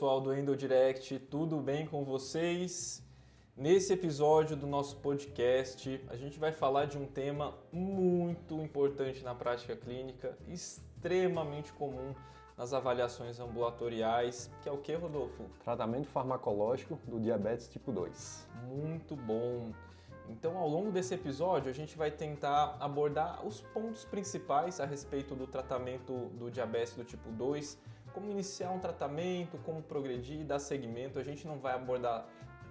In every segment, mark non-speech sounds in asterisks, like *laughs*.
pessoal do Endo Direct, tudo bem com vocês? Nesse episódio do nosso podcast, a gente vai falar de um tema muito importante na prática clínica, extremamente comum nas avaliações ambulatoriais, que é o que, Rodolfo? Tratamento farmacológico do diabetes tipo 2. Muito bom. Então, ao longo desse episódio, a gente vai tentar abordar os pontos principais a respeito do tratamento do diabetes do tipo 2, como iniciar um tratamento, como progredir, dar seguimento. A gente não vai abordar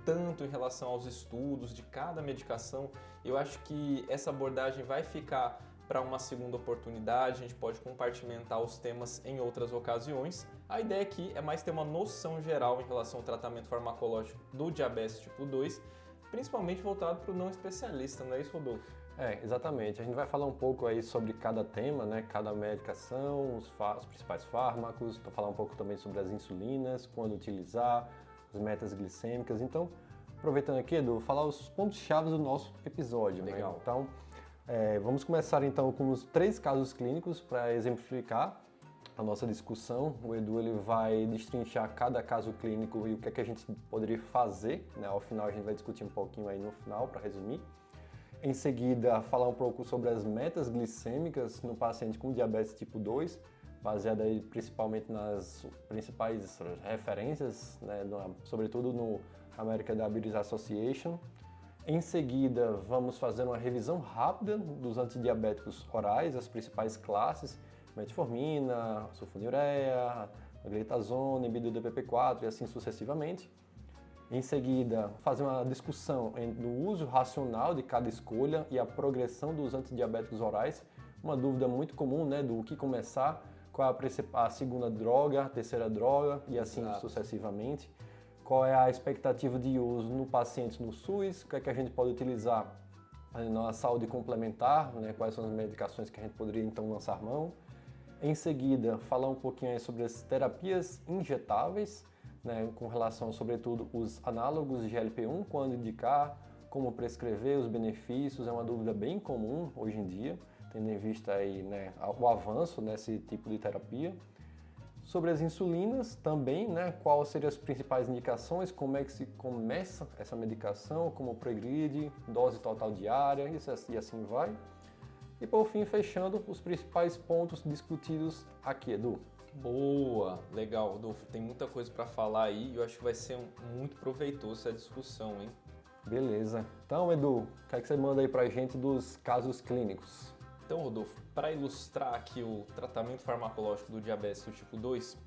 tanto em relação aos estudos de cada medicação. Eu acho que essa abordagem vai ficar para uma segunda oportunidade, a gente pode compartimentar os temas em outras ocasiões. A ideia aqui é mais ter uma noção geral em relação ao tratamento farmacológico do diabetes tipo 2, principalmente voltado para o não especialista, não é isso, Rodolfo? É, exatamente. A gente vai falar um pouco aí sobre cada tema, né? Cada medicação, os, os principais fármacos, falar um pouco também sobre as insulinas, quando utilizar, as metas glicêmicas. Então, aproveitando aqui, Edu, falar os pontos-chave do nosso episódio. Né? Legal. Né? Então, é, vamos começar então com os três casos clínicos para exemplificar a nossa discussão. O Edu ele vai destrinchar cada caso clínico e o que, é que a gente poderia fazer. Né? Ao final a gente vai discutir um pouquinho aí no final para resumir. Em seguida, falar um pouco sobre as metas glicêmicas no paciente com diabetes tipo 2, baseada aí principalmente nas principais referências, né, sobretudo no American Diabetes Association. Em seguida, vamos fazer uma revisão rápida dos antidiabéticos orais, as principais classes, metformina, sulfonilureia, glitazona, inibidor do DPP4 e assim sucessivamente. Em seguida, fazer uma discussão do uso racional de cada escolha e a progressão dos antidiabéticos orais, uma dúvida muito comum, né, do que começar, qual é a, a segunda droga, a terceira droga e assim Exato. sucessivamente. Qual é a expectativa de uso no paciente no SUS, o que é que a gente pode utilizar na saúde complementar, né, quais são as medicações que a gente poderia então lançar mão. Em seguida, falar um pouquinho sobre as terapias injetáveis, né, com relação, sobretudo, os análogos de GLP-1, quando indicar, como prescrever, os benefícios, é uma dúvida bem comum hoje em dia, tendo em vista aí, né, o avanço nesse tipo de terapia. Sobre as insulinas também, né? Quais seriam as principais indicações, como é que se começa essa medicação, como progride, dose total diária e assim vai. E por fim, fechando os principais pontos discutidos aqui, Edu. Boa, legal, Adolfo. Tem muita coisa para falar aí e eu acho que vai ser muito proveitoso essa discussão, hein? Beleza. Então, Edu, o que, é que você manda aí pra gente dos casos clínicos? Então, Rodolfo, para ilustrar aqui o tratamento farmacológico do diabetes do tipo 2,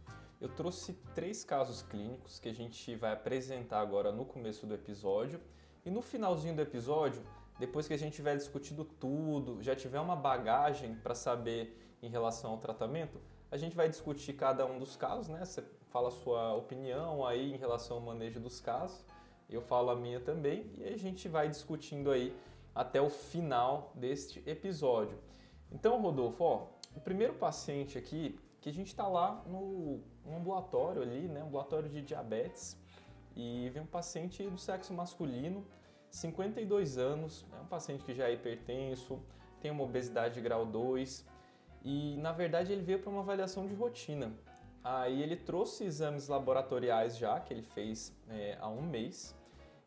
eu trouxe três casos clínicos que a gente vai apresentar agora no começo do episódio. E no finalzinho do episódio, depois que a gente tiver discutido tudo, já tiver uma bagagem para saber em relação ao tratamento, a gente vai discutir cada um dos casos, né? Você fala a sua opinião aí em relação ao manejo dos casos, eu falo a minha também, e a gente vai discutindo aí até o final deste episódio. Então, Rodolfo, ó, o primeiro paciente aqui, que a gente está lá no, ambulatório ali, né, ambulatório de diabetes, e vem um paciente do sexo masculino, 52 anos, é um paciente que já é hipertenso, tem uma obesidade de grau 2 e na verdade ele veio para uma avaliação de rotina. Aí ele trouxe exames laboratoriais já, que ele fez é, há um mês,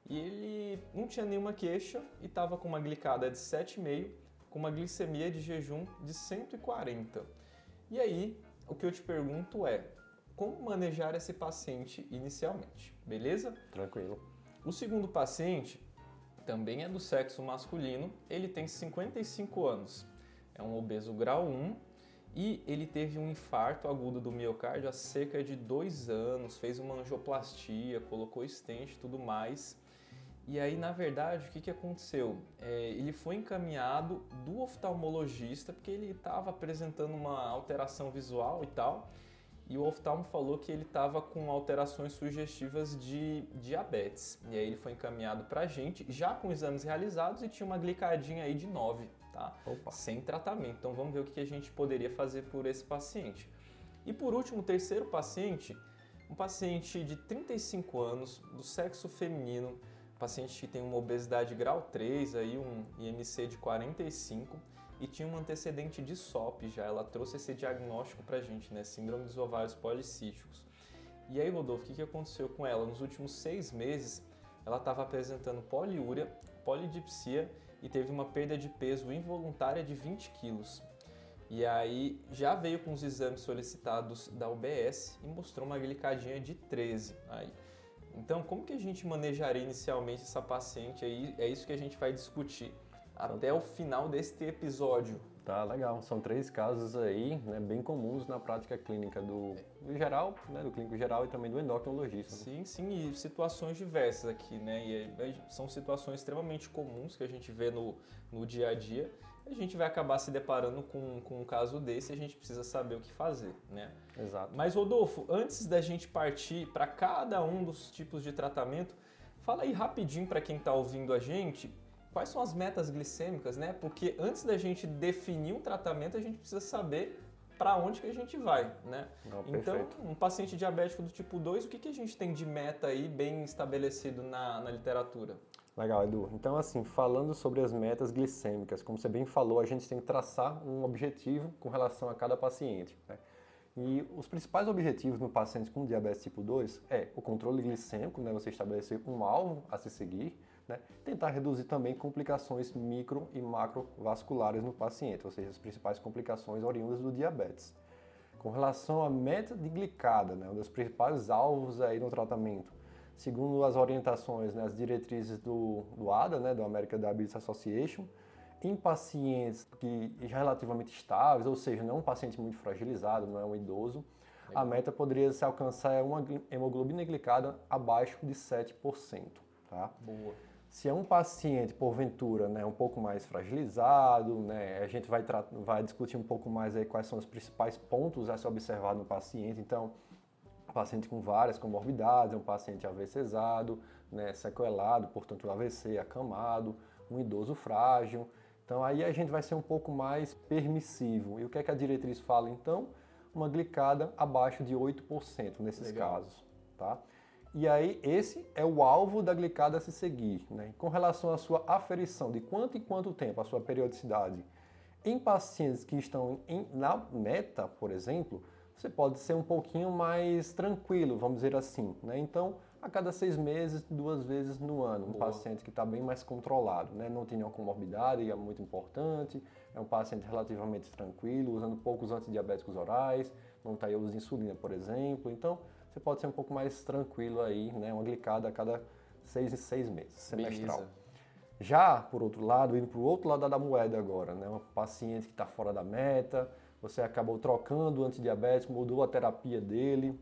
e ele não tinha nenhuma queixa e estava com uma glicada de 7,5, com uma glicemia de jejum de 140. E aí, o que eu te pergunto é, como manejar esse paciente inicialmente, beleza? Tranquilo. O segundo paciente também é do sexo masculino, ele tem 55 anos, é um obeso grau 1 e ele teve um infarto agudo do miocárdio há cerca de dois anos, fez uma angioplastia, colocou stent e tudo mais. E aí, na verdade, o que, que aconteceu? É, ele foi encaminhado do oftalmologista porque ele estava apresentando uma alteração visual e tal. E o oftalmo falou que ele estava com alterações sugestivas de diabetes. E aí ele foi encaminhado para a gente, já com exames realizados e tinha uma glicadinha aí de 9, tá? Opa. Sem tratamento. Então vamos ver o que a gente poderia fazer por esse paciente. E por último, o terceiro paciente, um paciente de 35 anos, do sexo feminino, paciente que tem uma obesidade grau 3, aí um IMC de 45 e tinha um antecedente de SOP já. Ela trouxe esse diagnóstico pra gente, né? Síndrome dos ovários policísticos. E aí, Rodolfo, o que, que aconteceu com ela? Nos últimos seis meses, ela estava apresentando poliúria, polidipsia e teve uma perda de peso involuntária de 20 quilos. E aí já veio com os exames solicitados da UBS e mostrou uma glicadinha de 13. Aí. Então, como que a gente manejaria inicialmente essa paciente aí? É isso que a gente vai discutir até o final deste episódio. Tá, legal. São três casos aí, né, bem comuns na prática clínica do, do geral, né, do clínico geral e também do endocrinologista. Sim, sim, e situações diversas aqui, né? E são situações extremamente comuns que a gente vê no, no dia a dia. A gente vai acabar se deparando com, com um caso desse e a gente precisa saber o que fazer, né? Exato. Mas, Rodolfo, antes da gente partir para cada um dos tipos de tratamento, fala aí rapidinho para quem está ouvindo a gente quais são as metas glicêmicas, né? Porque antes da gente definir um tratamento, a gente precisa saber para onde que a gente vai, né? Não, então, um paciente diabético do tipo 2, o que, que a gente tem de meta aí bem estabelecido na, na literatura? Legal, Edu. Então, assim, falando sobre as metas glicêmicas, como você bem falou, a gente tem que traçar um objetivo com relação a cada paciente. Né? E os principais objetivos no paciente com diabetes tipo 2 é o controle glicêmico, né? você estabelecer um alvo a se seguir, né? Tentar reduzir também complicações micro e macrovasculares no paciente, ou seja, as principais complicações oriundas do diabetes. Com relação à meta de glicada, né, um dos principais alvos aí no tratamento, segundo as orientações, né, as diretrizes do, do ADA, né, do American Diabetes Association, em pacientes que relativamente estáveis, ou seja, não é um paciente muito fragilizado, não é um idoso, a meta poderia se alcançar uma hemoglobina glicada abaixo de 7%. Tá? Boa. Se é um paciente, porventura, né, um pouco mais fragilizado, né, a gente vai, vai discutir um pouco mais aí quais são os principais pontos a se observar no paciente. Então, um paciente com várias comorbidades, um paciente AVCzado, né, sequelado, portanto, AVC acamado, um idoso frágil. Então, aí a gente vai ser um pouco mais permissivo. E o que é que a diretriz fala, então? Uma glicada abaixo de 8% nesses Legal. casos, tá? E aí, esse é o alvo da glicada a se seguir. Né? Com relação à sua aferição, de quanto em quanto tempo, a sua periodicidade, em pacientes que estão em, na meta, por exemplo, você pode ser um pouquinho mais tranquilo, vamos dizer assim. Né? Então, a cada seis meses, duas vezes no ano, um Boa. paciente que está bem mais controlado, né? não tem nenhuma comorbidade, é muito importante, é um paciente relativamente tranquilo, usando poucos antidiabéticos orais, não está aí usando insulina, por exemplo. Então, você pode ser um pouco mais tranquilo aí, né? Uma glicada a cada seis e seis meses, semestral. Beleza. Já, por outro lado, indo para o outro lado da moeda agora, né? Um paciente que está fora da meta, você acabou trocando o antidiabético, mudou a terapia dele.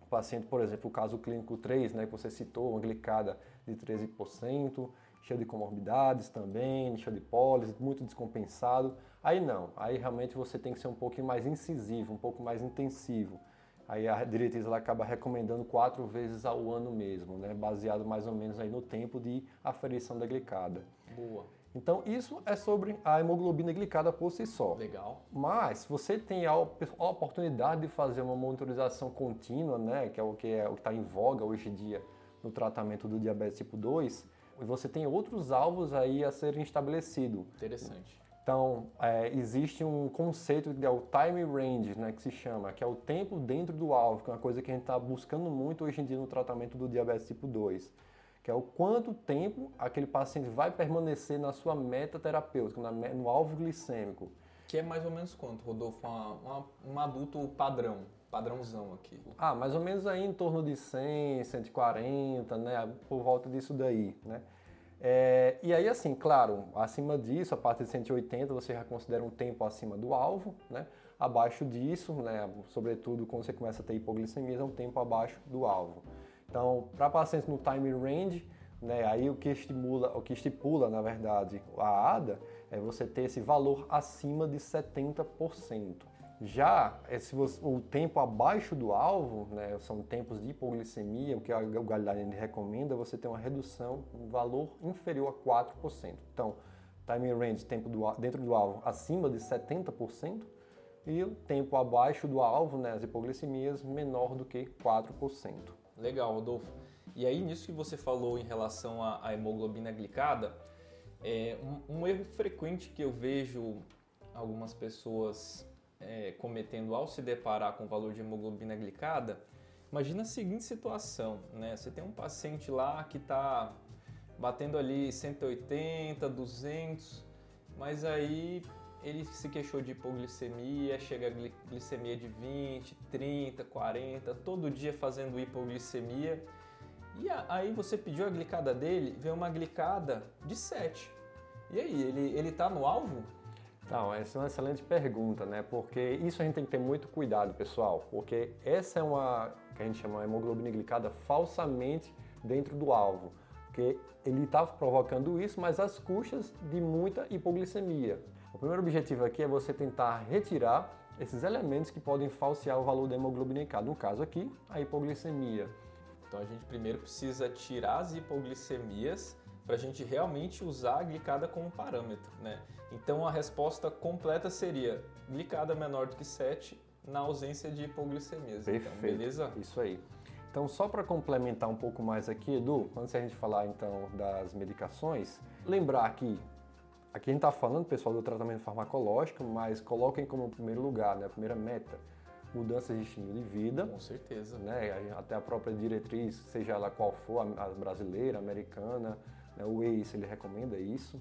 O paciente, por exemplo, o caso clínico 3, né, que você citou, uma glicada de 13%, cheio de comorbidades também, cheio de pólises, muito descompensado. Aí não, aí realmente você tem que ser um pouquinho mais incisivo, um pouco mais intensivo. Aí a diretriz ela acaba recomendando quatro vezes ao ano mesmo, né? baseado mais ou menos aí no tempo de aferição da glicada. Boa. Então isso é sobre a hemoglobina glicada por si só. Legal. Mas se você tem a oportunidade de fazer uma monitorização contínua, né, que é o que é, está em voga hoje em dia no tratamento do diabetes tipo 2, você tem outros alvos aí a serem estabelecidos. Interessante. Então, é, existe um conceito que é o time range, né, que se chama, que é o tempo dentro do alvo, que é uma coisa que a gente está buscando muito hoje em dia no tratamento do diabetes tipo 2, que é o quanto tempo aquele paciente vai permanecer na sua meta terapêutica, na, no alvo glicêmico. Que é mais ou menos quanto, Rodolfo? Uma, uma, um adulto padrão, padrãozão aqui. Ah, mais ou menos aí em torno de 100, 140, né, por volta disso daí, né? É, e aí, assim, claro, acima disso, a partir de 180, você já considera um tempo acima do alvo, né? Abaixo disso, né, sobretudo quando você começa a ter hipoglicemia, é um tempo abaixo do alvo. Então, para pacientes no time range, né, aí o que estimula, o que estipula, na verdade, a ADA é você ter esse valor acima de 70%. Já esse, o tempo abaixo do alvo, né, são tempos de hipoglicemia, o que o guideline recomenda, você tem uma redução, um valor inferior a 4%. Então, time range, tempo do, dentro do alvo, acima de 70%, e o tempo abaixo do alvo, né, as hipoglicemias, menor do que 4%. Legal, Rodolfo. E aí, nisso que você falou em relação à, hemoglobina glicada, é um, um erro frequente que eu vejo algumas pessoas é, cometendo ao se deparar com o valor de hemoglobina glicada Imagina a seguinte situação, né? Você tem um paciente lá que está batendo ali 180, 200, mas aí ele se queixou de hipoglicemia, chega a glicemia de 20, 30, 40, todo dia fazendo hipoglicemia. E aí você pediu a glicada dele, veio uma glicada de 7. E aí, ele, ele tá no alvo? Então, essa é uma excelente pergunta, né? Porque isso a gente tem que ter muito cuidado, pessoal, porque essa é uma que a gente chama hemoglobina glicada falsamente dentro do alvo, porque ele está provocando isso, mas às custas de muita hipoglicemia. O primeiro objetivo aqui é você tentar retirar esses elementos que podem falsear o valor da hemoglobina glicada. No caso aqui, a hipoglicemia. Então a gente primeiro precisa tirar as hipoglicemias para a gente realmente usar a glicada como parâmetro, né? Então a resposta completa seria glicada menor do que 7 na ausência de hipoglicemias. Então, Perfeito. Então, beleza? Isso aí. Então, só para complementar um pouco mais aqui, Edu, antes de a gente falar então das medicações, lembrar que aqui a gente está falando, pessoal, do tratamento farmacológico, mas coloquem como primeiro lugar, né, a primeira meta, mudanças de estilo de vida. Com certeza. Né, até a própria diretriz, seja ela qual for, a brasileira, a americana, o ACE, ele recomenda isso.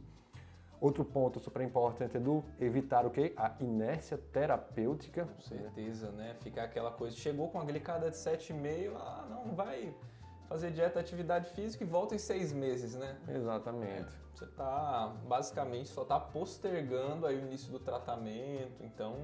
Outro ponto super importante é do evitar o que? A inércia terapêutica. Com certeza, né? Ficar aquela coisa, chegou com a glicada de 7,5, ah, não, vai fazer dieta, atividade física e volta em seis meses, né? Exatamente. É, você está, basicamente, só está postergando aí o início do tratamento, então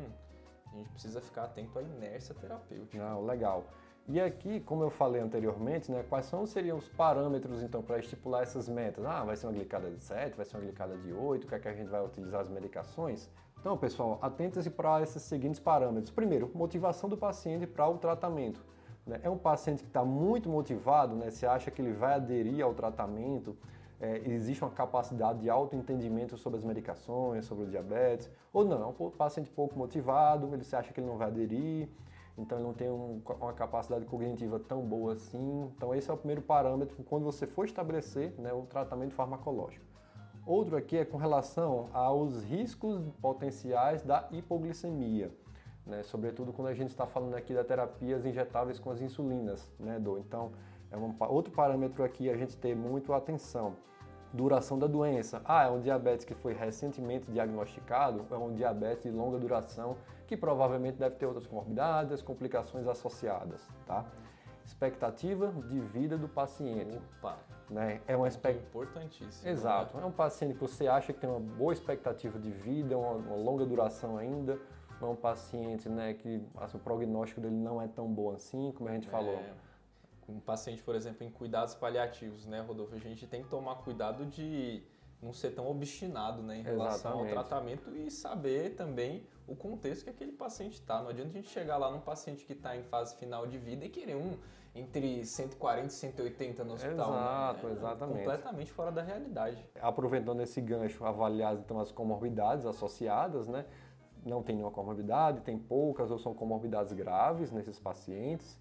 a gente precisa ficar atento à inércia terapêutica. Não, legal. E aqui, como eu falei anteriormente, né, quais são, seriam os parâmetros então para estipular essas metas? Ah, vai ser uma glicada de 7, vai ser uma glicada de 8, o que é que a gente vai utilizar as medicações? Então, pessoal, atentem-se para esses seguintes parâmetros. Primeiro, motivação do paciente para o tratamento. Né? É um paciente que está muito motivado, né? você acha que ele vai aderir ao tratamento, é, existe uma capacidade de autoentendimento sobre as medicações, sobre o diabetes, ou não, é um paciente pouco motivado, ele se acha que ele não vai aderir, então ele não tem um, uma capacidade cognitiva tão boa assim. Então esse é o primeiro parâmetro quando você for estabelecer né, o tratamento farmacológico. Outro aqui é com relação aos riscos potenciais da hipoglicemia, né, sobretudo quando a gente está falando aqui da terapias injetáveis com as insulinas, né. Então é um, outro parâmetro aqui a gente ter muito atenção duração da doença. Ah, é um diabetes que foi recentemente diagnosticado, é um diabetes de longa duração que provavelmente deve ter outras comorbidades, complicações associadas, tá? Expectativa de vida do paciente. Opa, né? É uma expect... importantíssimo. Exato. Né? É um paciente que você acha que tem uma boa expectativa de vida, uma, uma longa duração ainda. Não é um paciente né, que assim, o prognóstico dele não é tão bom assim, como a gente é. falou um paciente, por exemplo, em cuidados paliativos, né, Rodolfo? A gente tem que tomar cuidado de não ser tão obstinado né, em relação Exatamente. ao tratamento e saber também o contexto que aquele paciente está. Não adianta a gente chegar lá num paciente que está em fase final de vida e querer um entre 140 e 180 no hospital. Né? Exato, né? exatamente. Completamente fora da realidade. Aproveitando esse gancho, avaliar então as comorbidades associadas, né? Não tem nenhuma comorbidade, tem poucas ou são comorbidades graves nesses pacientes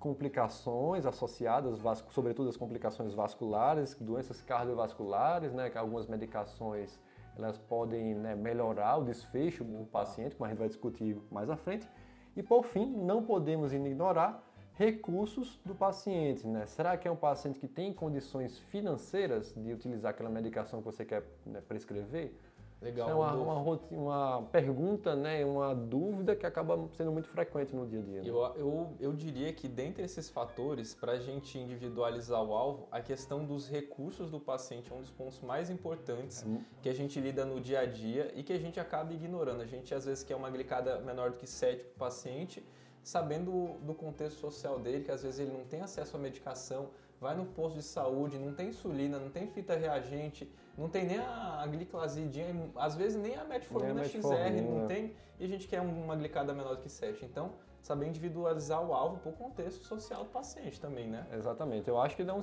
complicações associadas, sobretudo as complicações vasculares, doenças cardiovasculares, né, que algumas medicações elas podem né, melhorar o desfecho do paciente, como a gente vai discutir mais à frente. E por fim, não podemos ignorar recursos do paciente. Né? Será que é um paciente que tem condições financeiras de utilizar aquela medicação que você quer né, prescrever? Legal. é uma, uma, uma, pergunta, né, uma dúvida que acaba sendo muito frequente no dia a dia. Né? Eu, eu, eu diria que dentre esses fatores, para a gente individualizar o alvo, a questão dos recursos do paciente é um dos pontos mais importantes é. que a gente lida no dia a dia e que a gente acaba ignorando. A gente às vezes quer uma glicada menor do que 7 para o paciente, sabendo do contexto social dele, que às vezes ele não tem acesso à medicação, vai no posto de saúde, não tem insulina, não tem fita reagente, não tem nem a gliclazidinha, às vezes nem a metformina XR não tem, e a gente quer uma glicada menor do que 7. Então, saber individualizar o alvo o contexto social do paciente também, né? Exatamente. Eu acho que é um,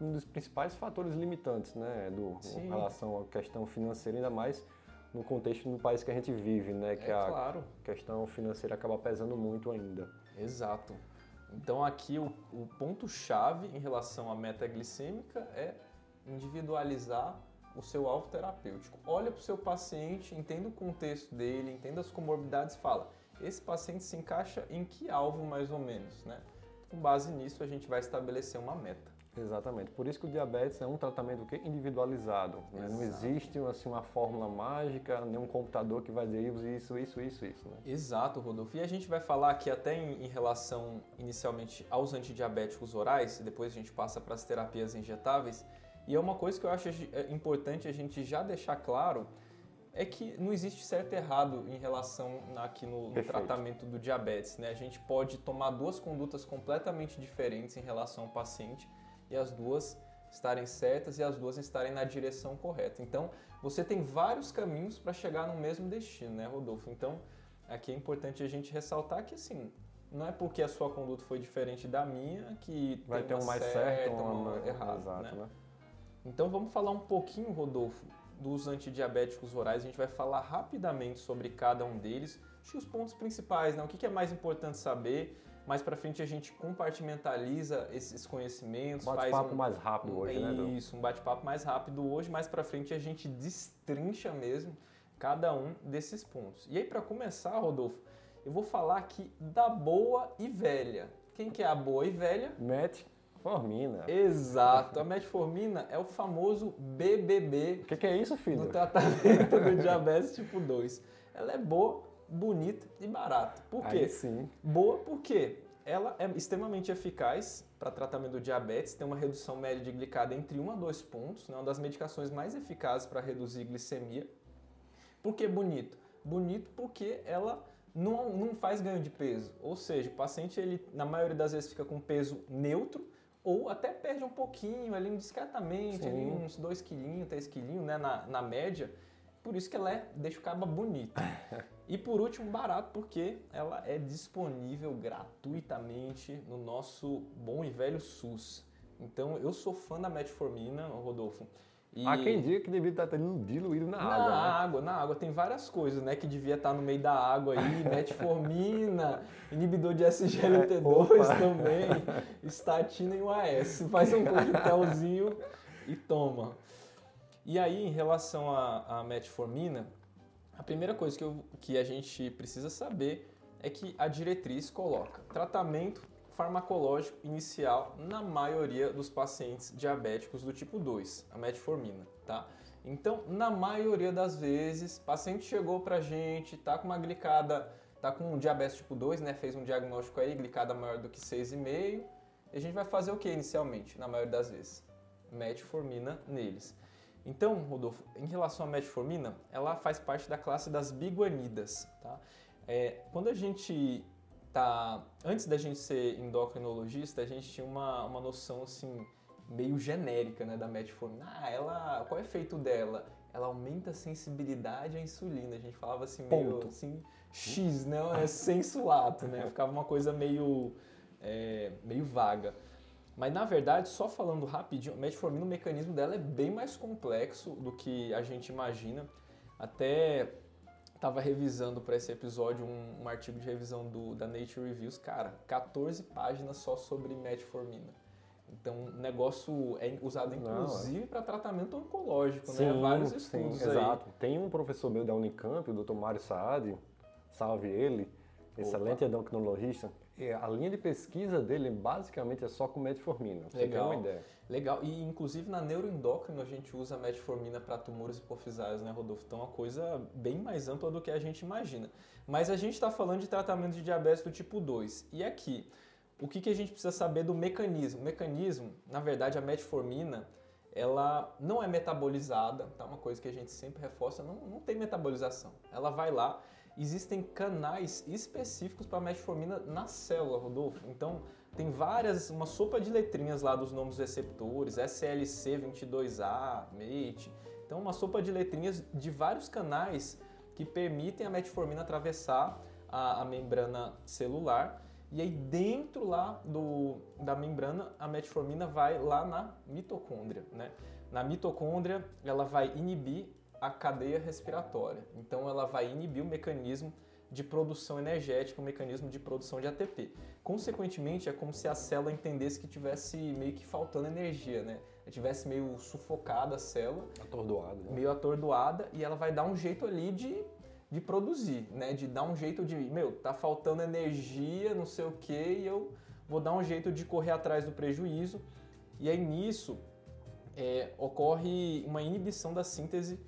um dos principais fatores limitantes, né, do, em relação à questão financeira, ainda mais no contexto do país que a gente vive, né, que é, a claro. questão financeira acaba pesando muito ainda. Exato. Então aqui o, o ponto-chave em relação à meta glicêmica é individualizar o seu alvo terapêutico. Olha para o seu paciente, entenda o contexto dele, entenda as comorbidades, fala, esse paciente se encaixa em que alvo mais ou menos, né? com base nisso, a gente vai estabelecer uma meta. Exatamente. Por isso que o diabetes é um tratamento que individualizado. Né? Não existe assim, uma fórmula mágica, nenhum computador que vai dizer isso, isso, isso, isso. Né? Exato, Rodolfo. E a gente vai falar aqui até em, em relação inicialmente aos antidiabéticos orais, e depois a gente passa para as terapias injetáveis. E é uma coisa que eu acho é importante a gente já deixar claro é que não existe certo e errado em relação aqui no, no tratamento do diabetes. Né? A gente pode tomar duas condutas completamente diferentes em relação ao paciente e as duas estarem certas e as duas estarem na direção correta. Então, você tem vários caminhos para chegar no mesmo destino, né, Rodolfo? Então, aqui é importante a gente ressaltar que, assim, não é porque a sua conduta foi diferente da minha que vai ter um mais certo ou uma errado, exato, né? né? Então, vamos falar um pouquinho, Rodolfo, dos antidiabéticos orais. A gente vai falar rapidamente sobre cada um deles. Acho que os pontos principais, né? O que é mais importante saber. Mais para frente a gente compartimentaliza esses conhecimentos. Um bate-papo um, mais rápido hoje, né? Isso, um bate-papo mais rápido hoje. Mais para frente a gente destrincha mesmo cada um desses pontos. E aí para começar, Rodolfo, eu vou falar aqui da boa e velha. Quem que é a boa e velha? Matt Metformina. Exato. A metformina é o famoso BBB. O que, que, é isso, filho? No tratamento do diabetes tipo 2. Ela é boa, bonita e barata. Por quê? Aí sim. Boa porque ela é extremamente eficaz para tratamento do diabetes, tem uma redução média de glicada entre 1 a 2 pontos, né? uma das medicações mais eficazes para reduzir glicemia. Por que bonito? Bonito porque ela não, não faz ganho de peso, ou seja, o paciente ele na maioria das vezes fica com peso neutro, ou até perde um pouquinho ali discretamente, ali uns 2 quilinhos, 3 quilinhos, né, na, na média. Por isso que ela é, deixa o caba bonito. *laughs* e por último, barato, porque ela é disponível gratuitamente no nosso bom e velho SUS. Então, eu sou fã da metformina, Rodolfo. E... Há quem diga que devia estar diluído na, na água. Na né? água, na água. Tem várias coisas, né? Que devia estar no meio da água aí. *laughs* Metformina, inibidor de SGLT2 é, *laughs* também, estatina e o AS. Faz um coquetelzinho e toma. E aí, em relação à, à metformina, a primeira coisa que, eu, que a gente precisa saber é que a diretriz coloca tratamento farmacológico inicial na maioria dos pacientes diabéticos do tipo 2, a metformina, tá? Então, na maioria das vezes, paciente chegou pra gente, tá com uma glicada, tá com um diabetes tipo 2, né? Fez um diagnóstico aí, glicada maior do que 6,5, e a gente vai fazer o que inicialmente, na maioria das vezes? Metformina neles. Então, Rodolfo, em relação à metformina, ela faz parte da classe das biguanidas, tá? É, quando a gente tá. Antes da gente ser endocrinologista, a gente tinha uma, uma noção assim meio genérica né, da metformina. Ah, ela. Qual é o efeito dela? Ela aumenta a sensibilidade à insulina. A gente falava assim, meio Ponto. assim, X, *laughs* não é sensulato, né? Ficava uma coisa meio, é, meio vaga. Mas na verdade, só falando rapidinho, a metformina, o mecanismo dela é bem mais complexo do que a gente imagina. Até estava revisando para esse episódio um, um, artigo de revisão do, da Nature Reviews, cara, 14 páginas só sobre metformina. Então, o negócio é usado inclusive é. para tratamento oncológico, né? sim, né? Vários estudos sim, aí. Exato. Tem um professor meu da Unicamp, o Dr. Mário Saad, salve ele, excelente endocrinologista, a linha de pesquisa dele basicamente é só com metformina. Legal. Uma ideia. Legal. E inclusive na neuroendócrino a gente usa metformina para tumores hipofisários, né, Rodolfo? Então é uma coisa bem mais ampla do que a gente imagina. Mas a gente está falando de tratamento de diabetes do tipo 2. E aqui, o que, que a gente precisa saber do mecanismo? O mecanismo, na verdade, a metformina, ela não é metabolizada, tá? Uma coisa que a gente sempre reforça, não, não tem metabolização. Ela vai lá, existem canais específicos para metformina na célula, Rodolfo. Então, tem várias, uma sopa de letrinhas lá dos nomes receptores, SLC22A, MATE. Então, uma sopa de letrinhas de vários canais que permitem a metformina atravessar a, a membrana celular. E aí, dentro lá do, da membrana, a metformina vai lá na mitocôndria. Né? Na mitocôndria, ela vai inibir a cadeia respiratória. Então ela vai inibir o mecanismo de produção energética, o mecanismo de produção de ATP. Consequentemente, é como se a célula entendesse que tivesse meio que faltando energia, né? Tivesse meio sufocada a célula, atordoada, né? meio atordoada, e ela vai dar um jeito ali de, de produzir, né? De dar um jeito de, meu, tá faltando energia, não sei o que, e eu vou dar um jeito de correr atrás do prejuízo. E aí nisso é, ocorre uma inibição da síntese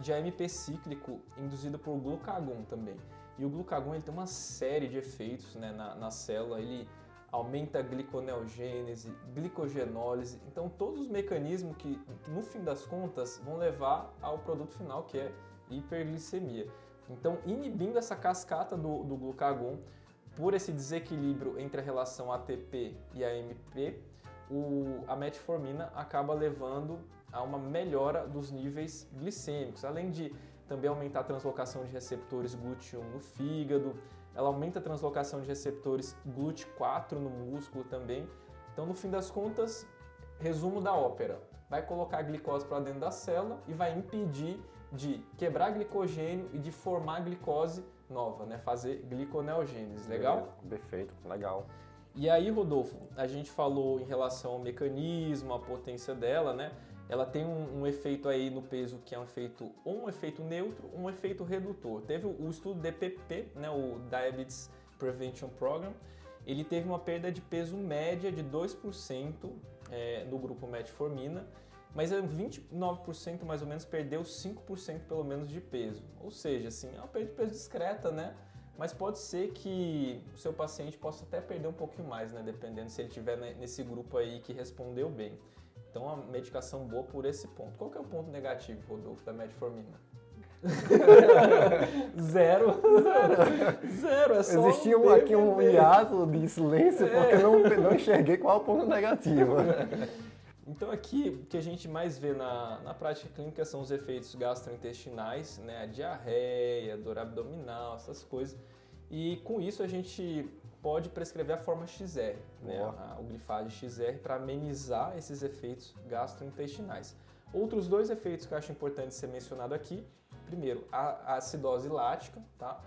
de AMP cíclico induzida por glucagon também. E o glucagon ele tem uma série de efeitos né, na, na célula, ele aumenta a gliconeogênese, glicogenólise, então todos os mecanismos que, no fim das contas, vão levar ao produto final, que é hiperglicemia. Então, inibindo essa cascata do, do glucagon, por esse desequilíbrio entre a relação ATP e AMP, o, a metformina acaba levando a uma melhora dos níveis glicêmicos, além de também aumentar a translocação de receptores GLUT1 no fígado, ela aumenta a translocação de receptores GLUT4 no músculo também. Então, no fim das contas, resumo da ópera, vai colocar a glicose para dentro da célula e vai impedir de quebrar glicogênio e de formar glicose nova, né? Fazer gliconeogênese, legal? Perfeito, legal. E aí, Rodolfo, a gente falou em relação ao mecanismo, a potência dela, né? Ela tem um, um, efeito aí no peso que é um efeito um efeito neutro, um efeito redutor. Teve o, o estudo DPP, né, o Diabetes Prevention Program, ele teve uma perda de peso média de 2% é, no grupo metformina, mas 29% mais ou menos perdeu 5% pelo menos de peso. Ou seja, assim, é uma perda de peso discreta, né? Mas pode ser que o seu paciente possa até perder um pouquinho mais, né? Dependendo se ele estiver nesse grupo aí que respondeu bem. Então, a medicação boa por esse ponto. Qual que é o ponto negativo, Rodolfo, da metformina? *laughs* Zero. Zero, é só Existia um, aqui um hiato de silêncio é. porque não, não enxerguei qual é o ponto negativo. *laughs* Então aqui o que a gente mais vê na, na prática clínica são os efeitos gastrointestinais, né? A diarreia, dor abdominal, essas coisas. E com isso a gente pode prescrever a forma XR, né? A, o glifage XR, para amenizar esses efeitos gastrointestinais. Outros dois efeitos que eu acho importante ser mencionado aqui. Primeiro, a, a acidose lática, tá?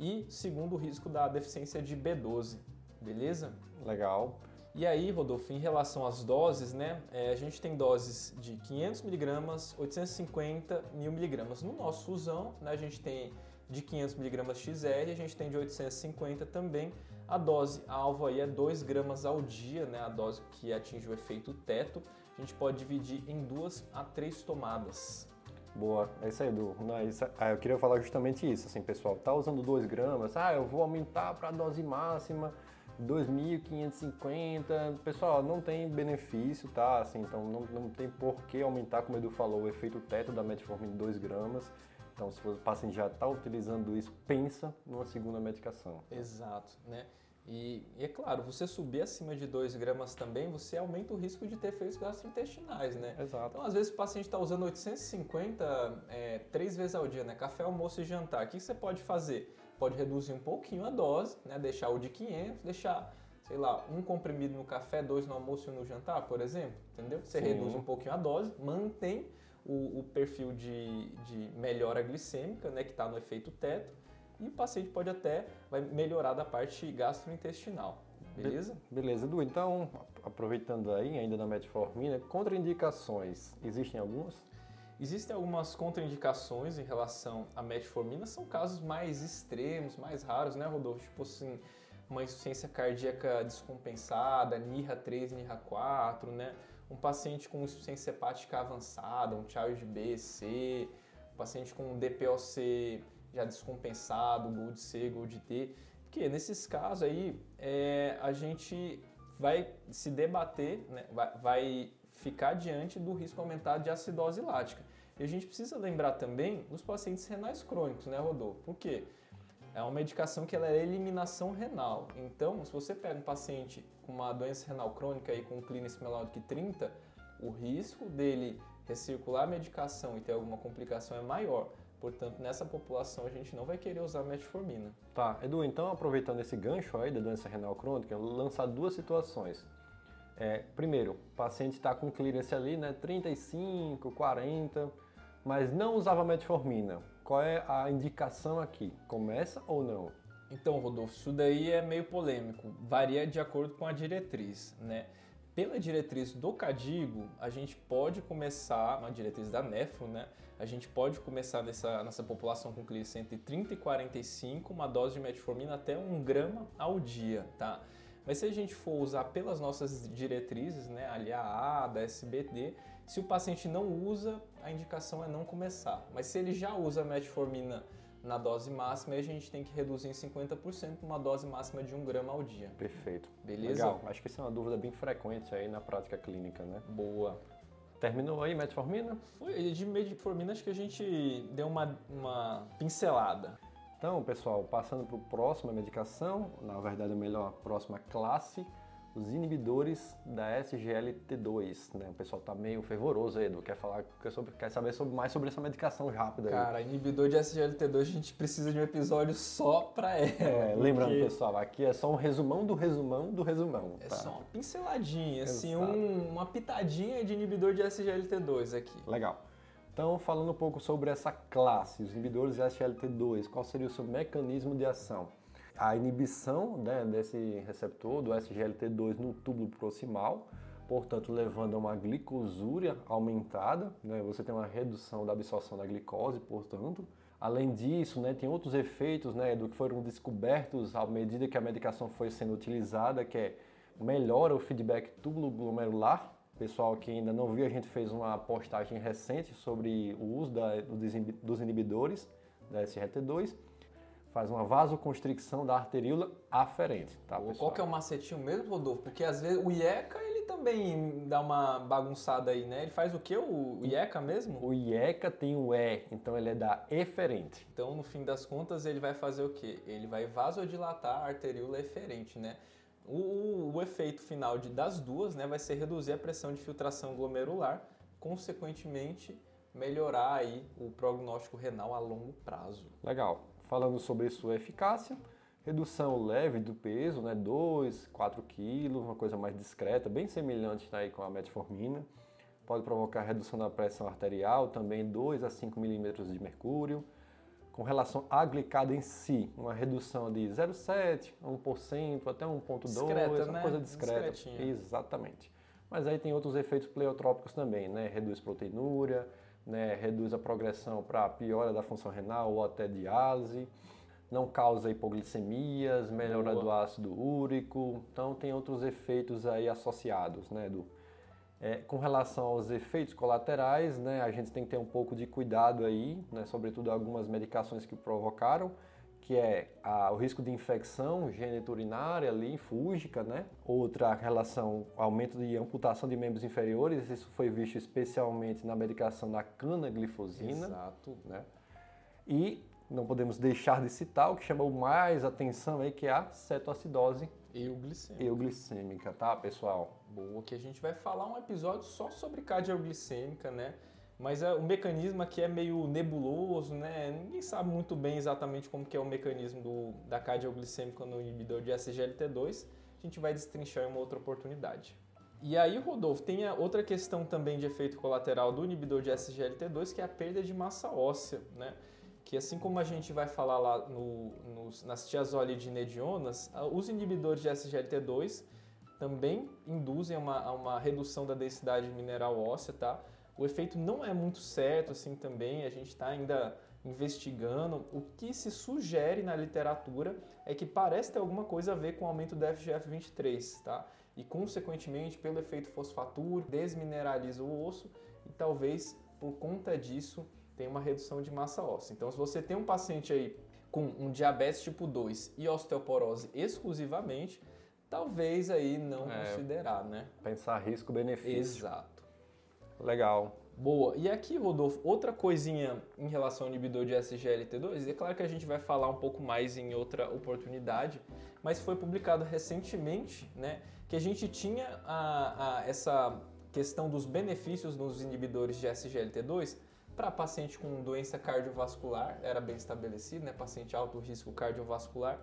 E segundo, o risco da deficiência de B12, beleza? Legal. E aí, Rodolfo, em relação às doses, né, é, a gente tem doses de 500 mg, 850 mil miligramas. No nosso usão, né, a gente tem de 500 mg XR, a gente tem de 850 também. A dose alvo aí é 2 gramas ao dia, né, a dose que atinge o efeito teto. A gente pode dividir em duas a três tomadas. Boa, é isso aí, Edu. Não, isso, ah, eu queria falar justamente isso, assim, pessoal, tá usando 2 gramas, ah, eu vou aumentar para a dose máxima, 2.550. Pessoal, não tem benefício, tá? Assim, então não, não tem por que aumentar, como o Edu falou, o efeito teto da metformina de 2 gramas. Então, se o paciente já está utilizando isso, pensa numa segunda medicação. Exato, né? E, e, é claro, você subir acima de 2 gramas também, você aumenta o risco de ter efeitos gastrointestinais, né? Exato. Então, às vezes, o paciente está usando 850 é, três vezes ao dia, né? Café, almoço e jantar. O que você pode fazer? Pode reduzir um pouquinho a dose, né? deixar o de 500, deixar, sei lá, um comprimido no café, dois no almoço e no jantar, por exemplo, entendeu? Você Sim. reduz um pouquinho a dose, mantém o, o perfil de, de melhora glicêmica, né, que está no efeito teto, e o paciente pode até vai melhorar da parte gastrointestinal. Beleza? Be beleza, Edu. Então, aproveitando aí, ainda na metformina, contraindicações, existem algumas? Existem algumas contraindicações em relação à metformina, são casos mais extremos, mais raros, né, Rodolfo? Tipo assim, uma insuficiência cardíaca descompensada, NIRA 3, NIRA 4, né? Um paciente com insuficiência hepática avançada, um Child B, C, um paciente com DPOC já descompensado, GOLD C, GOLD D. Porque nesses casos aí é, a gente vai se debater, né? vai, vai ficar diante do risco aumentado de acidose lática. E a gente precisa lembrar também dos pacientes renais crônicos, né, Rodolfo? Por quê? É uma medicação que ela é eliminação renal. Então, se você pega um paciente com uma doença renal crônica e com um clínico menor do que 30, o risco dele recircular a medicação e ter alguma complicação é maior. Portanto, nessa população a gente não vai querer usar metformina. Tá, Edu, então aproveitando esse gancho aí da doença renal crônica, lançar duas situações. É, primeiro, o paciente está com clearance ali, né, 35, 40, mas não usava metformina. Qual é a indicação aqui? Começa ou não? Então, Rodolfo, isso daí é meio polêmico. Varia de acordo com a diretriz, né? Pela diretriz do CADIGO, a gente pode começar, uma diretriz da NEFRO, né? A gente pode começar nessa, nessa população com clínica entre 30 e 45, uma dose de metformina até 1 grama ao dia, tá? Mas se a gente for usar pelas nossas diretrizes, né, ali a A, da SBD, se o paciente não usa, a indicação é não começar. Mas se ele já usa metformina na dose máxima, a gente tem que reduzir em 50% uma dose máxima de 1 grama ao dia. Perfeito. Beleza? Legal. Acho que isso é uma dúvida bem frequente aí na prática clínica, né? Boa. Terminou aí metformina? Foi de metformina acho que a gente deu uma, uma pincelada. Então, pessoal, passando para a próxima medicação, na verdade, a melhor, a próxima classe, os inibidores da SGLT2, né? O pessoal tá meio fervoroso aí, Edu, quer falar, quer, sobre, quer saber sobre, mais sobre essa medicação rápida aí. Cara, inibidor de SGLT2 a gente precisa de um episódio só para ela. É, lembrando, pessoal, aqui é só um resumão do resumão do resumão. É tá? só uma pinceladinha, assim, um, uma pitadinha de inibidor de SGLT2 aqui. Legal. Então, falando um pouco sobre essa classe, os inibidores de SGLT2, qual seria o seu mecanismo de ação? A inibição né, desse receptor do SGLT2 no túbulo proximal, portanto, levando a uma glicosúria aumentada, né, você tem uma redução da absorção da glicose, portanto. Além disso, né, tem outros efeitos né, do que foram descobertos à medida que a medicação foi sendo utilizada, que é melhora o feedback túbulo glomerular, Pessoal que ainda não viu, a gente fez uma postagem recente sobre o uso da, dos inibidores da SRT2. Faz uma vasoconstricção da arteríola aferente, tá, pessoal? Qual que é o macetinho mesmo, Rodolfo? Porque às vezes o IECA, ele também dá uma bagunçada aí, né? Ele faz o que, o IECA mesmo? O IECA tem o E, então ele é da eferente. Então, no fim das contas, ele vai fazer o quê? Ele vai vasodilatar a arteríola eferente, né? O, o, efeito final de, das duas né, vai ser reduzir a pressão de filtração glomerular, consequentemente melhorar aí o prognóstico renal a longo prazo. Legal. Falando sobre sua eficácia, redução leve do peso, né, 2, 4 quilos, uma coisa mais discreta, bem semelhante aí com a metformina. Pode provocar redução da pressão arterial, também 2 a 5 milímetros de mercúrio com relação à glicada em si, uma redução de 0,7 a 1%, até 1,2%, uma né? coisa discreta. Exatamente. Mas aí tem outros efeitos pleiotrópicos também, né? Reduz proteinúria, né? reduz a progressão para piora da função renal ou até diálise, não causa hipoglicemias, melhora Boa. do ácido úrico, então tem outros efeitos aí associados, né, do é, com relação aos efeitos colaterais, né, a gente tem que ter um pouco de cuidado aí, né, sobretudo algumas medicações que provocaram, que é a, o risco de infecção geniturinária, linfúgica, né? Outra relação, aumento de amputação de membros inferiores, isso foi visto especialmente na medicação da canaglifosina. Exato. Né? E não podemos deixar de citar o que chamou mais atenção aí, que é a cetoacidose euglicêmica. Euglicêmica, tá, pessoal? Boa, que a gente vai falar um episódio só sobre cardioglicêmica, né? Mas é, o mecanismo aqui é meio nebuloso, né? Ninguém sabe muito bem exatamente como que é o mecanismo do, da cardioglicêmica no inibidor de SGLT2. A gente vai destrinchar em uma outra oportunidade. E aí, Rodolfo, tem a outra questão também de efeito colateral do inibidor de SGLT2, que é a perda de massa óssea, né? Que assim como a gente vai falar lá no, nos, nas tiazolidinedionas, os inibidores de SGLT2 também induzem uma, uma redução da densidade mineral óssea, tá? O efeito não é muito certo assim também, a gente está ainda investigando. O que se sugere na literatura é que parece ter alguma coisa a ver com o aumento do FGF23, tá? E consequentemente, pelo efeito fosfatúrico, desmineraliza o osso e talvez por conta disso tem uma redução de massa óssea. Então, se você tem um paciente aí com um diabetes tipo 2 e osteoporose exclusivamente, talvez aí não é, considerar, né? Pensar risco-benefício. Exato. Legal. Boa. E aqui, Rodolfo, outra coisinha em relação ao inibidor de SGLT2, é claro que a gente vai falar um pouco mais em outra oportunidade, mas foi publicado recentemente, né, que a gente tinha a, a, essa questão dos benefícios nos inibidores de SGLT2 para paciente com doença cardiovascular, era bem estabelecido, né? paciente alto risco cardiovascular.